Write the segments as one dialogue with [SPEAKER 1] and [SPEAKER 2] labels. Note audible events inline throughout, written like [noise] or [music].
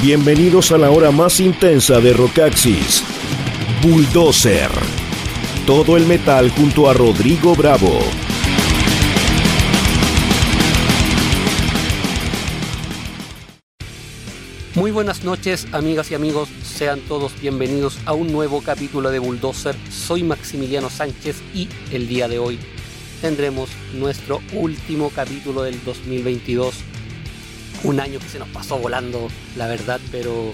[SPEAKER 1] Bienvenidos a la hora más intensa de Rockaxis. Bulldozer. Todo el metal junto a Rodrigo Bravo.
[SPEAKER 2] Muy buenas noches, amigas y amigos. Sean todos bienvenidos a un nuevo capítulo de Bulldozer. Soy Maximiliano Sánchez y el día de hoy tendremos nuestro último capítulo del 2022 un año que se nos pasó volando, la verdad, pero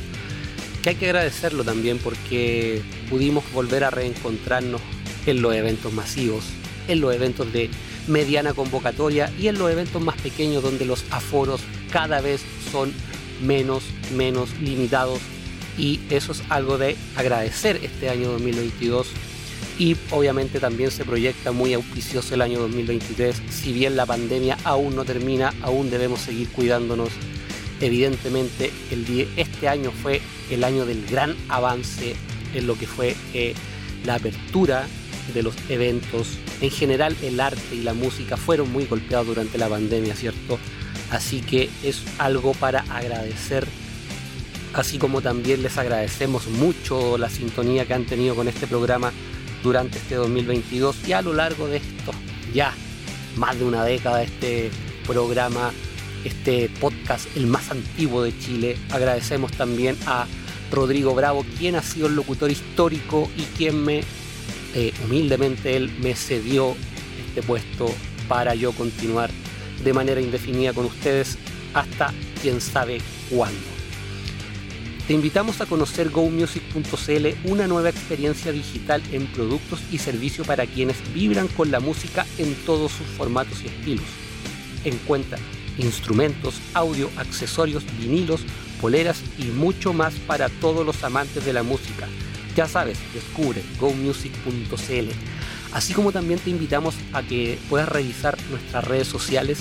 [SPEAKER 2] que hay que agradecerlo también porque pudimos volver a reencontrarnos en los eventos masivos, en los eventos de mediana convocatoria y en los eventos más pequeños donde los aforos cada vez son menos, menos limitados. Y eso es algo de agradecer este año 2022 y obviamente también se proyecta muy auspicioso el año 2023. Si bien la pandemia aún no termina, aún debemos seguir cuidándonos. Evidentemente, el este año fue el año del gran avance en lo que fue eh, la apertura de los eventos. En general, el arte y la música fueron muy golpeados durante la pandemia, ¿cierto? Así que es algo para agradecer así como también les agradecemos mucho la sintonía que han tenido con este programa durante este 2022 y a lo largo de esto ya más de una década este programa, este podcast, el más antiguo de Chile. Agradecemos también a Rodrigo Bravo, quien ha sido el locutor histórico y quien me, eh, humildemente, él me cedió este puesto para yo continuar de manera indefinida con ustedes hasta quién sabe cuándo. Te invitamos a conocer gomusic.cl, una nueva experiencia digital en productos y servicios para quienes vibran con la música en todos sus formatos y estilos. Encuentra instrumentos, audio, accesorios, vinilos, poleras y mucho más para todos los amantes de la música. Ya sabes, descubre gomusic.cl. Así como también te invitamos a que puedas revisar nuestras redes sociales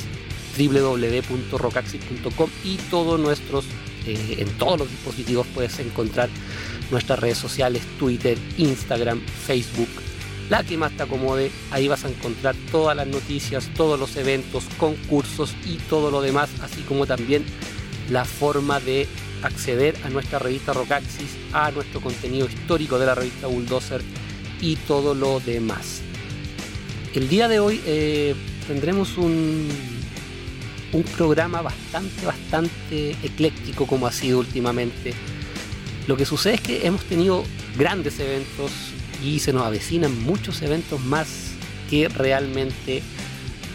[SPEAKER 2] www.rocaxis.com y todos nuestros eh, en todos los dispositivos puedes encontrar nuestras redes sociales, Twitter, Instagram, Facebook, la que más te acomode. Ahí vas a encontrar todas las noticias, todos los eventos, concursos y todo lo demás, así como también la forma de acceder a nuestra revista Rockaxis, a nuestro contenido histórico de la revista Bulldozer y todo lo demás. El día de hoy eh, tendremos un, un programa bastante, bastante ecléctico como ha sido últimamente. Lo que sucede es que hemos tenido grandes eventos y se nos avecinan muchos eventos más que realmente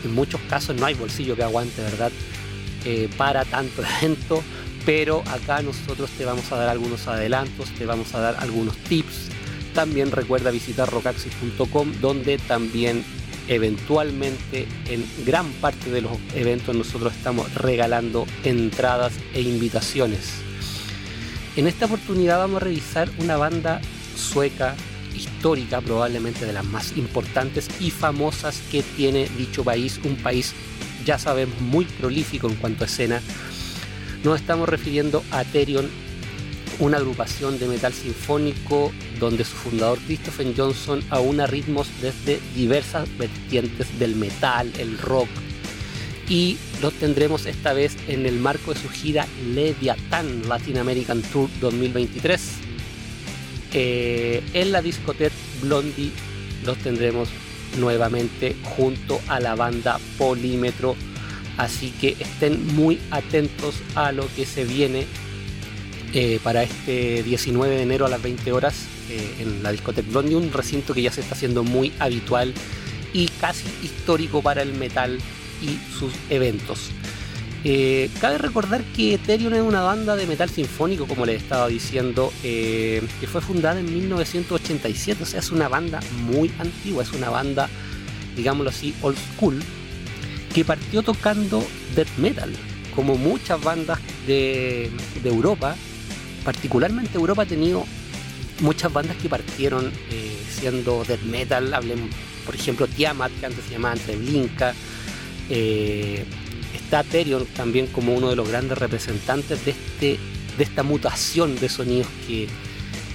[SPEAKER 2] en muchos casos no hay bolsillo que aguante, ¿verdad? Eh, para tanto [laughs] evento, pero acá nosotros te vamos a dar algunos adelantos, te vamos a dar algunos tips. También recuerda visitar rocaxis.com donde también eventualmente en gran parte de los eventos nosotros estamos regalando entradas e invitaciones. En esta oportunidad vamos a revisar una banda sueca histórica, probablemente de las más importantes y famosas que tiene dicho país, un país ya sabemos muy prolífico en cuanto a escena. Nos estamos refiriendo a Therion una agrupación de metal sinfónico donde su fundador Christopher Johnson aúna ritmos desde diversas vertientes del metal, el rock, y los tendremos esta vez en el marco de su gira Leviathan Latin American Tour 2023. Eh, en la discoteca Blondie los tendremos nuevamente junto a la banda Polímetro. Así que estén muy atentos a lo que se viene eh, para este 19 de enero a las 20 horas eh, en la discoteca Blondie, un recinto que ya se está haciendo muy habitual y casi histórico para el metal y sus eventos. Eh, cabe recordar que Ethereum es una banda de metal sinfónico, como les estaba diciendo, que fue fundada en 1987, o sea, es una banda muy antigua, es una banda, digámoslo así, old school, que partió tocando death metal, como muchas bandas de, Europa, particularmente Europa ha tenido muchas bandas que partieron eh, siendo death metal, por ejemplo Tiamat, que antes se llamaba Treblinka, eh, está también como uno de los grandes representantes de, este, de esta mutación de sonidos que,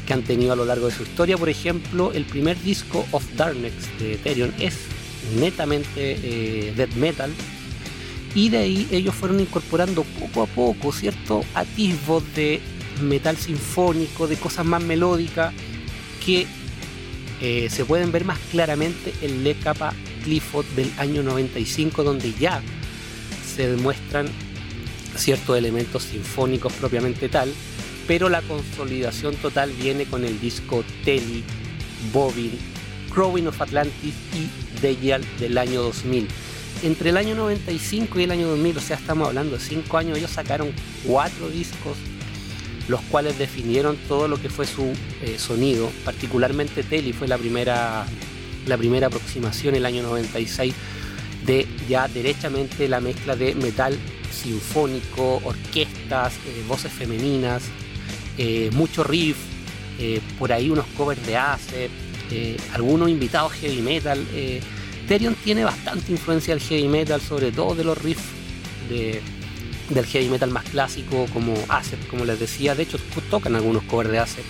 [SPEAKER 2] que han tenido a lo largo de su historia. Por ejemplo, el primer disco of Darkness de Therion es netamente eh, death metal. Y de ahí ellos fueron incorporando poco a poco ciertos atisbos de metal sinfónico, de cosas más melódicas que eh, se pueden ver más claramente en Le Capa Clifford del año 95 donde ya se demuestran ciertos elementos sinfónicos propiamente tal, pero la consolidación total viene con el disco Telly, Bobin, Growing of Atlantis y Deyal del año 2000. Entre el año 95 y el año 2000, o sea, estamos hablando de 5 años, ellos sacaron 4 discos, los cuales definieron todo lo que fue su eh, sonido, particularmente Telly fue la primera, la primera aproximación el año 96 de ya derechamente la mezcla de metal sinfónico, orquestas, eh, voces femeninas, eh, mucho riff, por ahí unos covers de Ace, algunos invitados heavy metal. Therion tiene bastante influencia del heavy metal, sobre todo de los riffs del heavy metal más clásico como Acep, como les decía. De hecho, tocan algunos covers de Acep.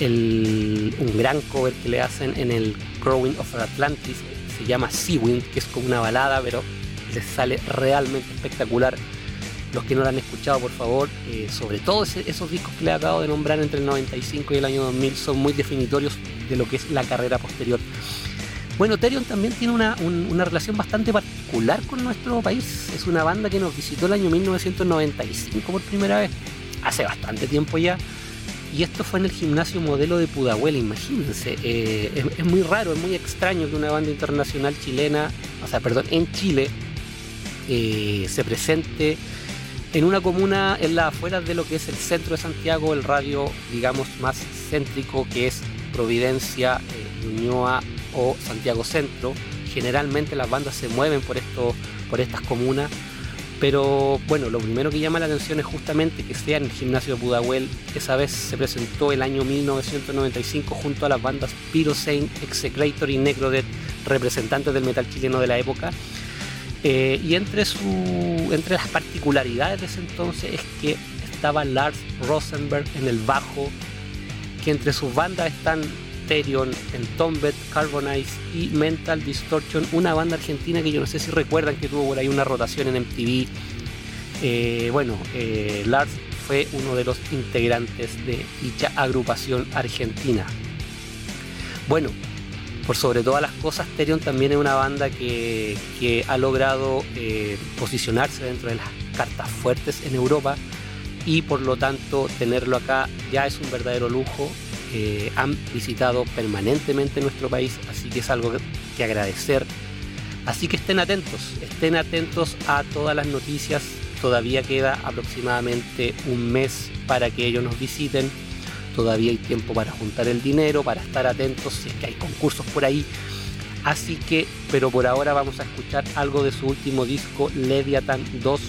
[SPEAKER 2] un gran cover que le hacen en el Growing of Atlantis se llama Seawind, que es como una balada, pero les sale realmente espectacular. Los que no lo han escuchado, por favor, eh, sobre todo esos discos que le acabo de nombrar entre el 95 y el año 2000 son muy definitorios de lo que es la carrera posterior. Bueno, Therion también tiene una, relación bastante particular con nuestro país. Es una banda que nos visitó el año 1995 por primera vez, hace bastante tiempo ya. Y esto fue en el gimnasio modelo de Pudahuel, imagínense. Eh, es, muy raro, es muy extraño que una banda internacional chilena, o sea, perdón, en Chile, eh, se presente en una comuna en la afuera de lo que es el centro de Santiago, el radio, digamos, más céntrico que es Providencia, eh, Ñuñoa, o Santiago Centro. Generalmente las bandas se mueven por, esto, por estas comunas, pero bueno, lo primero que llama la atención es justamente que sea en el gimnasio de. Esa vez se presentó el año 1995 junto a las bandas Pyrosane, Execrator y Necrodeath, representantes del metal chileno de la época. Eh, y entre, su, entre las particularidades de ese entonces es que estaba Lars Rosenberg en el bajo, que entre sus bandas están en Entombed, Carbonize y Mental Distortion, una banda argentina que yo no sé si recuerdan que tuvo por ahí una rotación en MTV. Eh, bueno, eh, Lars fue uno de los integrantes de dicha agrupación argentina. Bueno, por sobre todas las cosas, Therion también es una banda que, ha logrado eh, posicionarse dentro de las cartas fuertes en Europa y por lo tanto tenerlo acá ya es un verdadero lujo han visitado permanentemente nuestro país, así que es algo que agradecer. Así que estén atentos, estén atentos a todas las noticias. Todavía queda aproximadamente un mes para que ellos nos visiten. Todavía hay tiempo para juntar el dinero, para estar atentos si es que hay concursos por ahí. Así que, pero por ahora vamos a escuchar algo de su último disco, Leviathan 2,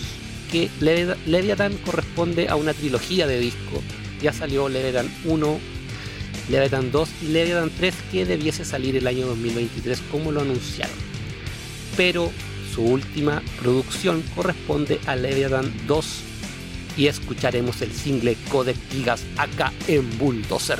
[SPEAKER 2] que Leviathan corresponde a una trilogía de disco. Ya salió Leviathan 1, Leviathan 2 y Leviathan 3 que debiese salir el año 2023 como lo anunciaron. Pero su última producción corresponde a Leviathan 2 y escucharemos el single Codec Gigas acá en Bulldozer.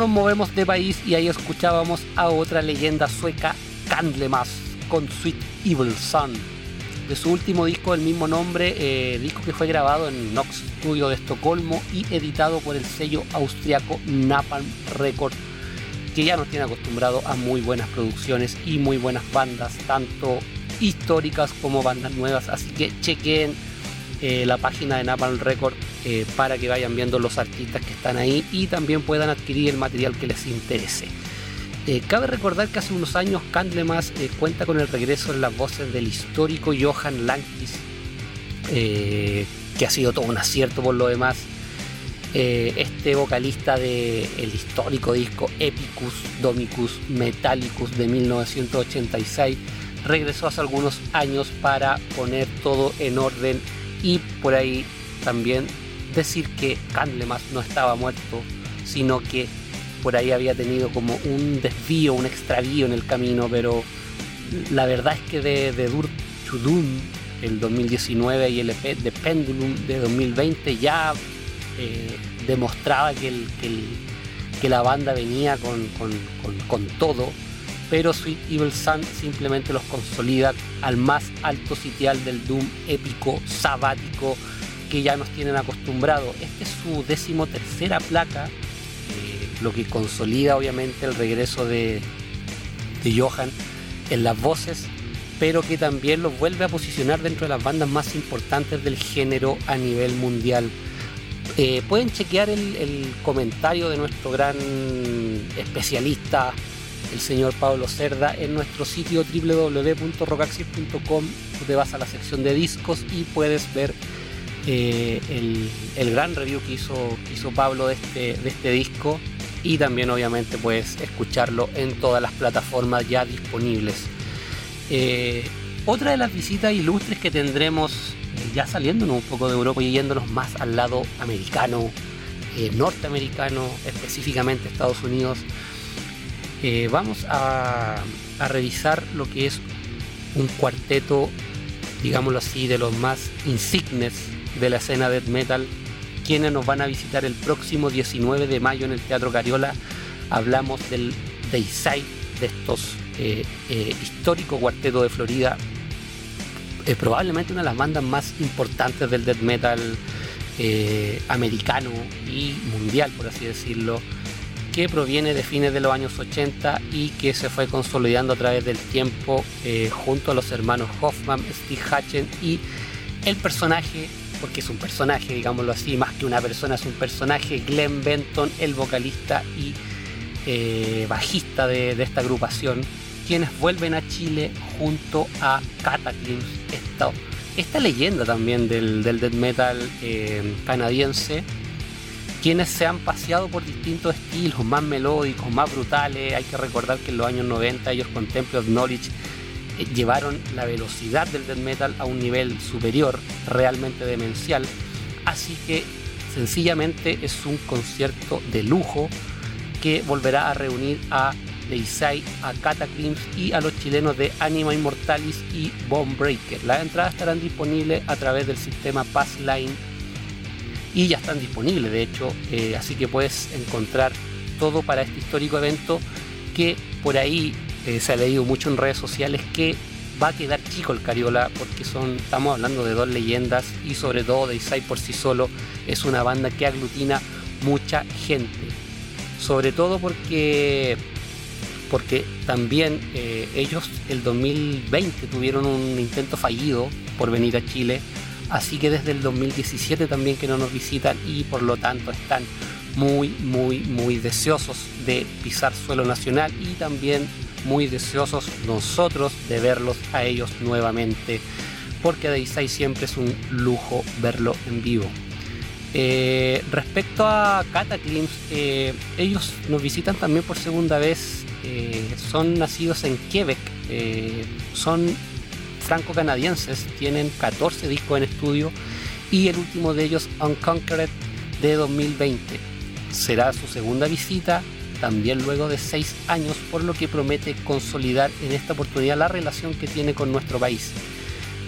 [SPEAKER 2] Nos movemos de país y ahí escuchábamos a otra leyenda sueca, Candlemas, con Sweet Evil Sun. De su último disco del mismo nombre, eh, disco que fue grabado en Nox Studio de Estocolmo y editado por el sello austriaco Napalm Record, que ya nos tiene acostumbrado a muy buenas producciones y muy buenas bandas, tanto históricas como bandas nuevas. Así que chequen eh, la página de Napalm Record eh, para que vayan viendo los artistas que están ahí y también puedan adquirir el material que les interese. Eh, cabe recordar que hace unos años Candlemas cuenta con el regreso en las voces del histórico Johan Lankis, que ha sido todo un acierto por lo demás. este vocalista del el histórico disco Epicus Domicus Metallicus de 1986 regresó hace algunos años para poner todo en orden y por ahí también decir que Candlemas no estaba muerto, sino que por ahí había tenido como un desvío, un extravío en el camino, pero la verdad es que de, Dur to Doom, el 2019 y el EP de Pendulum de 2020 ya eh, demostraba que, el, que, la banda venía con, con, todo, pero Sweet Evil Sun simplemente los consolida al más alto sitial del Doom épico, sabático, que ya nos tienen acostumbrados. Esta es su decimotercera placa, eh, lo que consolida obviamente el regreso de, de Johan en las voces, pero que también los vuelve a posicionar dentro de las bandas más importantes del género a nivel mundial. Eh, pueden chequear el, comentario de nuestro gran especialista, el señor Pablo Cerda, en nuestro sitio www.rocaxis.com. Te vas a la sección de discos y puedes ver eh, el, gran review que hizo, hizo Pablo de este, de este disco y también obviamente puedes escucharlo en todas las plataformas ya disponibles. Eh, otra de las visitas ilustres que tendremos eh, ya saliéndonos un poco de Europa y yéndonos más al lado americano, norteamericano, específicamente Estados Unidos, vamos a, a revisar lo que es un cuarteto, digámoslo así, de los más insignes de la escena death metal, quienes nos van a visitar el próximo 19 de mayo en el Teatro Cariola. Hablamos del Dayside, de estos eh, eh, históricos cuartetos de Florida, eh, probablemente una de las bandas más importantes del death metal americano y mundial, por así decirlo, que proviene de fines de los años 80 y que se fue consolidando a través del tiempo junto a los hermanos Hoffman, Steve Hatchen y el personaje porque es un personaje, digámoslo así, más que una persona, es un personaje, Glenn Benton, el vocalista y eh, bajista de, esta agrupación, quienes vuelven a Chile junto a Cataclysm, esta, esta leyenda también del, del death metal eh, canadiense, quienes se han paseado por distintos estilos, más melódicos, más brutales. Hay que recordar que en los años 90 ellos con Temple of Knowledge eh, llevaron la velocidad del death metal a un nivel superior, realmente demencial. Así que sencillamente es un concierto de lujo que volverá a reunir a Deisai, a Cataclysm y a los chilenos de Anima Immortalis y Bomb Breaker. Las entradas estarán disponibles a través del sistema Passline y ya están disponibles de hecho, eh, así que puedes encontrar todo para este histórico evento que por ahí eh, se ha leído mucho en redes sociales que va a quedar chico el Cariola porque son, estamos hablando de dos leyendas y sobre todo de Isai por sí solo es una banda que aglutina mucha gente. Sobre todo porque, porque también eh, ellos el 2020 tuvieron un intento fallido por venir a Chile, así que desde el 2017 también que no nos visitan y por lo tanto están muy, muy, muy deseosos de pisar suelo nacional y también muy deseosos nosotros de verlos a ellos nuevamente, porque Deisai siempre es un lujo verlo en vivo. Eh, respecto a Cataclysm, eh, ellos nos visitan también por segunda vez. Eh, son nacidos en Quebec, son franco-canadienses, tienen 14 discos en estudio y el último de ellos, Unconquered, de 2020. Será su segunda visita también luego de seis años, por lo que promete consolidar en esta oportunidad la relación que tiene con nuestro país.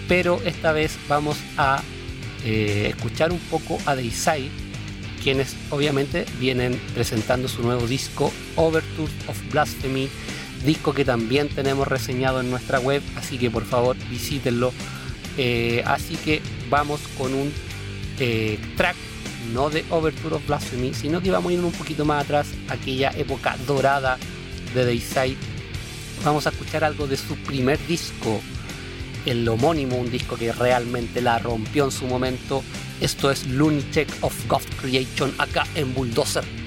[SPEAKER 2] Pero esta vez vamos a eh, escuchar un poco a Deisai, quienes obviamente vienen presentando su nuevo disco Overture of Blasphemy, disco que también tenemos reseñado en nuestra web, así que por favor visítenlo. Eh, así que vamos con un eh, track no de Overture of Blasphemy, sino que vamos a ir un poquito más atrás, aquella época dorada de Dayside. Vamos a escuchar algo de su primer disco, el homónimo, un disco que realmente la rompió en su momento. Esto es Lunatic of God Creation acá en Bulldozer.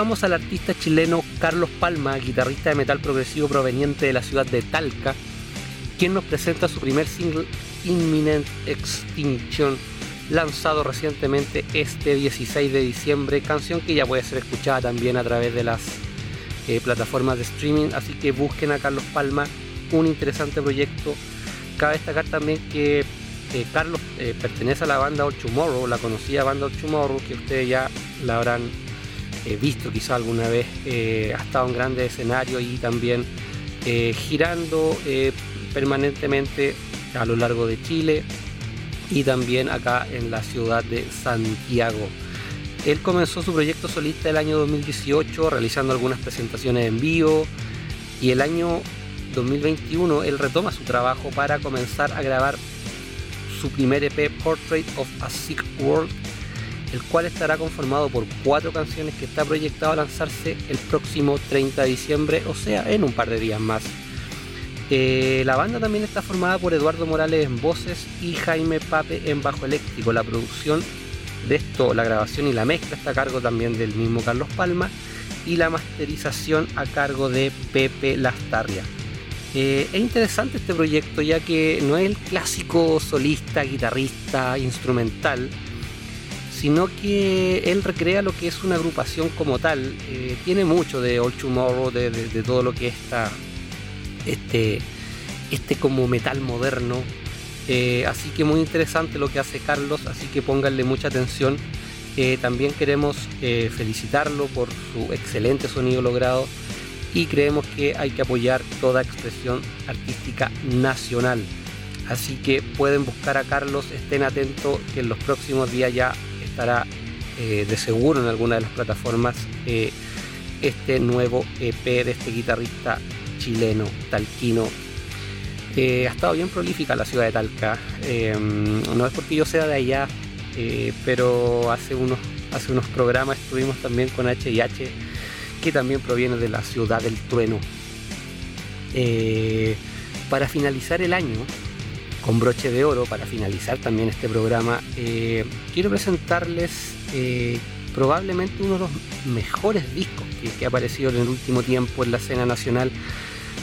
[SPEAKER 2] Escuchábamos al artista chileno Carlos Palma, guitarrista de metal progresivo proveniente de la ciudad de Talca, quien nos presenta su primer single Imminent Extinction, lanzado recientemente este 16 de diciembre, canción que ya puede ser escuchada también a través de las eh, plataformas de streaming, así que busquen a Carlos Palma, un interesante proyecto. Cabe destacar también que eh, Carlos eh, pertenece a la banda All Tomorrow, la conocida banda All Tomorrow, que ustedes ya la habrán visto quizá alguna vez, ha estado en grandes escenarios y también girando permanentemente a lo largo de Chile y también acá en la ciudad de Santiago. Él comenzó su proyecto solista el año 2018 realizando algunas presentaciones en vivo y el año 2021 él retoma su trabajo para comenzar a grabar su primer EP Portrait of a Sick World, el cual estará conformado por cuatro canciones que está proyectado a lanzarse el próximo 30 de diciembre, o sea, en un par de días más. Eh, la banda también está formada por Eduardo Morales en voces y Jaime Pape en bajo eléctrico. La producción de esto, la grabación y la mezcla está a cargo también del mismo Carlos Palma y la masterización a cargo de Pepe Lastarria. Eh, es interesante este proyecto ya que no es el clásico solista, guitarrista, instrumental, sino que él recrea lo que es una agrupación como tal. Eh, tiene mucho de All Tomorrow, de, de, todo lo que está este, este como metal moderno eh, así que muy interesante lo que hace Carlos, así que pónganle mucha atención. Eh, también queremos felicitarlo por su excelente sonido logrado y creemos que hay que apoyar toda expresión artística nacional. Así que pueden buscar a Carlos, estén atentos que en los próximos días ya estará de seguro en alguna de las plataformas este nuevo EP de este guitarrista chileno, talquino, eh, ha estado bien prolífica la ciudad de Talca. Eh, no es porque yo sea de allá, eh, pero hace unos, hace unos programas estuvimos también con HIH, que también proviene de la ciudad del trueno. para finalizar el año, con broche de oro, para finalizar también este programa, quiero presentarles probablemente uno de los mejores discos que ha aparecido en el último tiempo en la escena nacional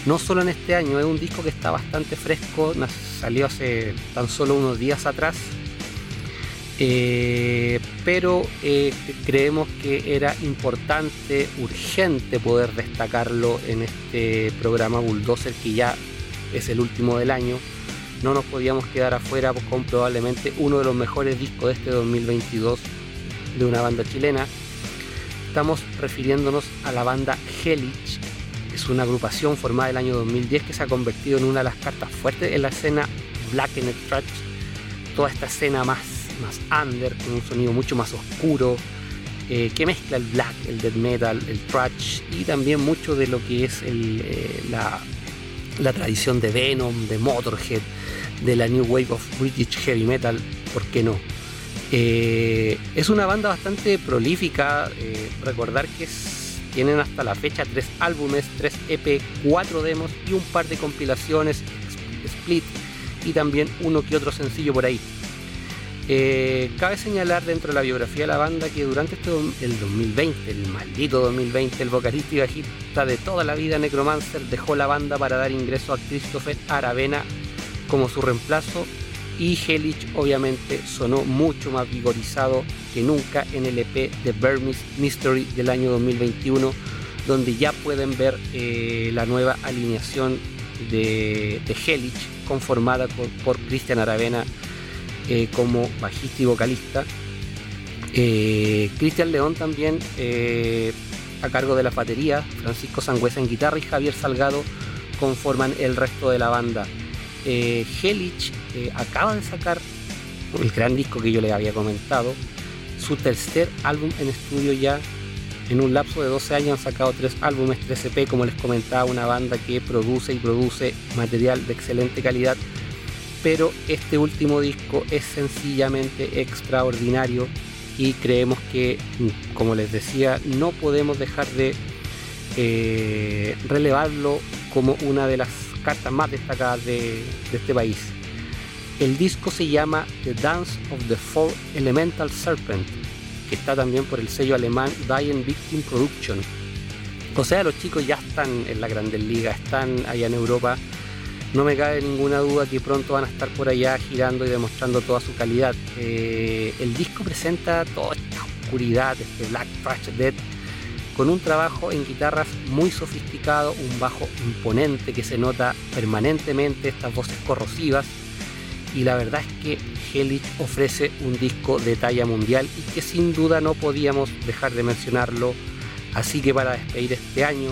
[SPEAKER 2] no solo en este año, es un disco que está bastante fresco, salió hace tan solo unos días atrás, eh, pero eh, creemos que era importante, urgente poder destacarlo en este programa Bulldozer que ya es el último del año. No nos podíamos quedar afuera con probablemente uno de los mejores discos de este 2022 de una banda chilena. Estamos refiriéndonos a la banda Hellich, es una agrupación formada el año 2010 que se ha convertido en una de las cartas fuertes en la escena black the trash, toda esta escena más, más under, con un sonido mucho más oscuro, eh, que mezcla el black, el death metal, el thrash y también mucho de lo que es eh, la, tradición de Venom, de Motorhead, de la New Wave of British Heavy Metal, ¿por qué no? Eh, es una banda bastante prolífica, recordar que tienen hasta la fecha tres álbumes, tres EP, cuatro demos y un par de compilaciones, split y también uno que otro sencillo por ahí. Eh, cabe señalar dentro de la biografía de la banda que durante este, el 2020, el maldito 2020, el vocalista y bajista de toda la vida Necromancer dejó la banda para dar ingreso a Christopher Aravena como su reemplazo y Hellich obviamente sonó mucho más vigorizado que nunca en el EP de Burmese Mystery del año 2021, donde ya pueden ver eh, la nueva alineación de, de Hellich conformada por, Cristian Aravena eh, como bajista y vocalista. Eh, Cristian León también a cargo de la batería, Francisco Sangüesa en guitarra y Javier Salgado conforman el resto de la banda. Eh, eh, acaba de sacar el gran disco que yo les había comentado, su tercer álbum en estudio ya. En un lapso de 12 años han sacado tres álbumes, 3 EP, como les comentaba, una banda que produce y produce material de excelente calidad. Pero este último disco es sencillamente extraordinario y creemos que, como les decía, no podemos dejar de eh, relevarlo como una de las cartas más destacadas de, este país. El disco se llama The Dance of the Four Elemental Serpent que está también por el sello alemán Dying Victim Production. O sea, los chicos ya están en la Grandes Liga, están allá en Europa. No me cabe ninguna duda que pronto van a estar por allá girando y demostrando toda su calidad. Eh, el disco presenta toda esta oscuridad, este Black Trash Dead, con un trabajo en guitarras muy sofisticado, un bajo imponente que se nota permanentemente, estas voces corrosivas. Y la verdad es que Hellich ofrece un disco de talla mundial y que sin duda no podíamos dejar de mencionarlo. Así que para despedir este año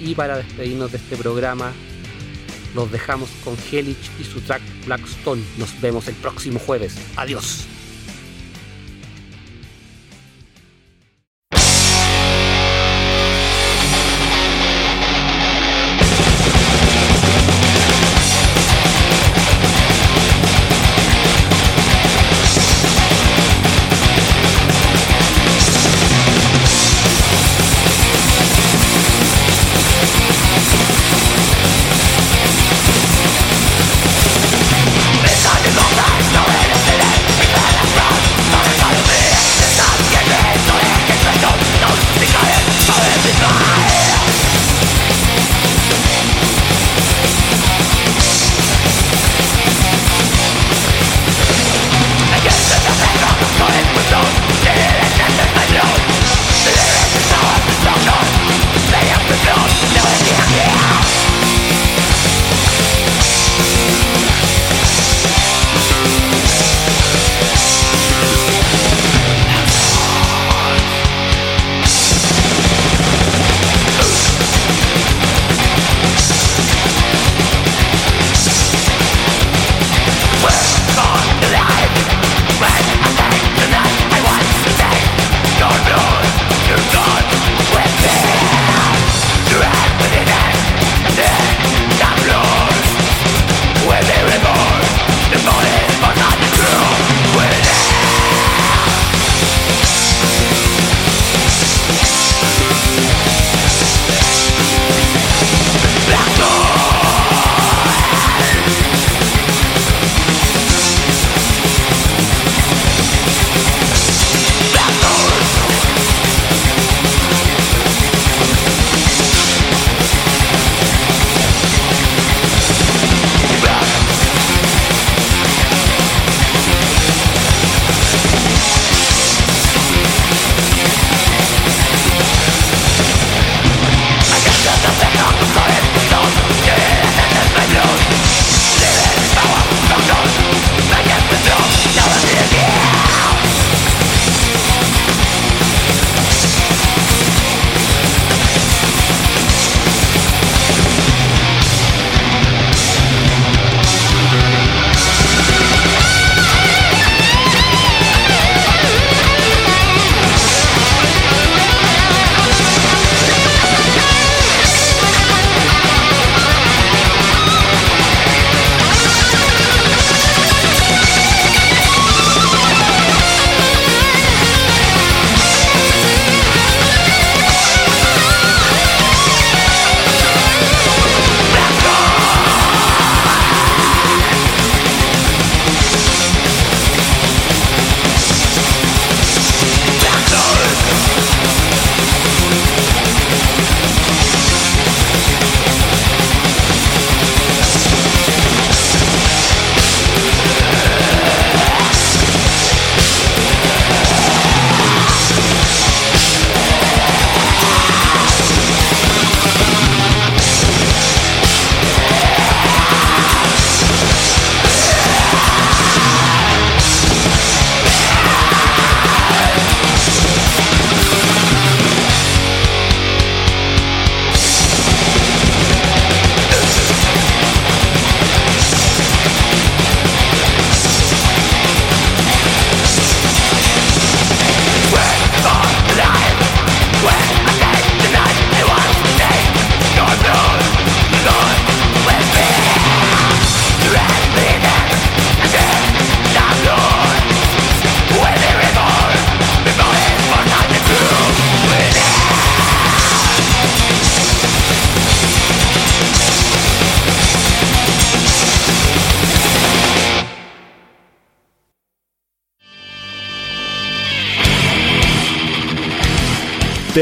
[SPEAKER 2] y para despedirnos de este programa, los dejamos con Hellich y su track Blackstone. Nos vemos el próximo jueves. Adiós.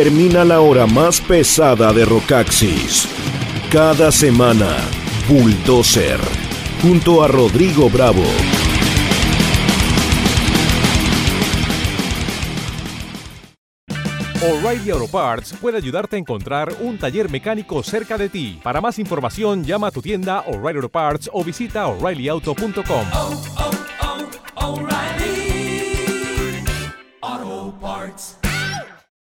[SPEAKER 1] termina la hora más pesada de Rocaxis. Cada semana, Bulldozer, junto a Rodrigo Bravo.
[SPEAKER 3] O'Reilly Auto Parts puede ayudarte a encontrar un taller mecánico cerca de ti. Para más información, llama a tu tienda O'Reilly Auto Parts o visita oreillyauto.com. Oh, oh, oh,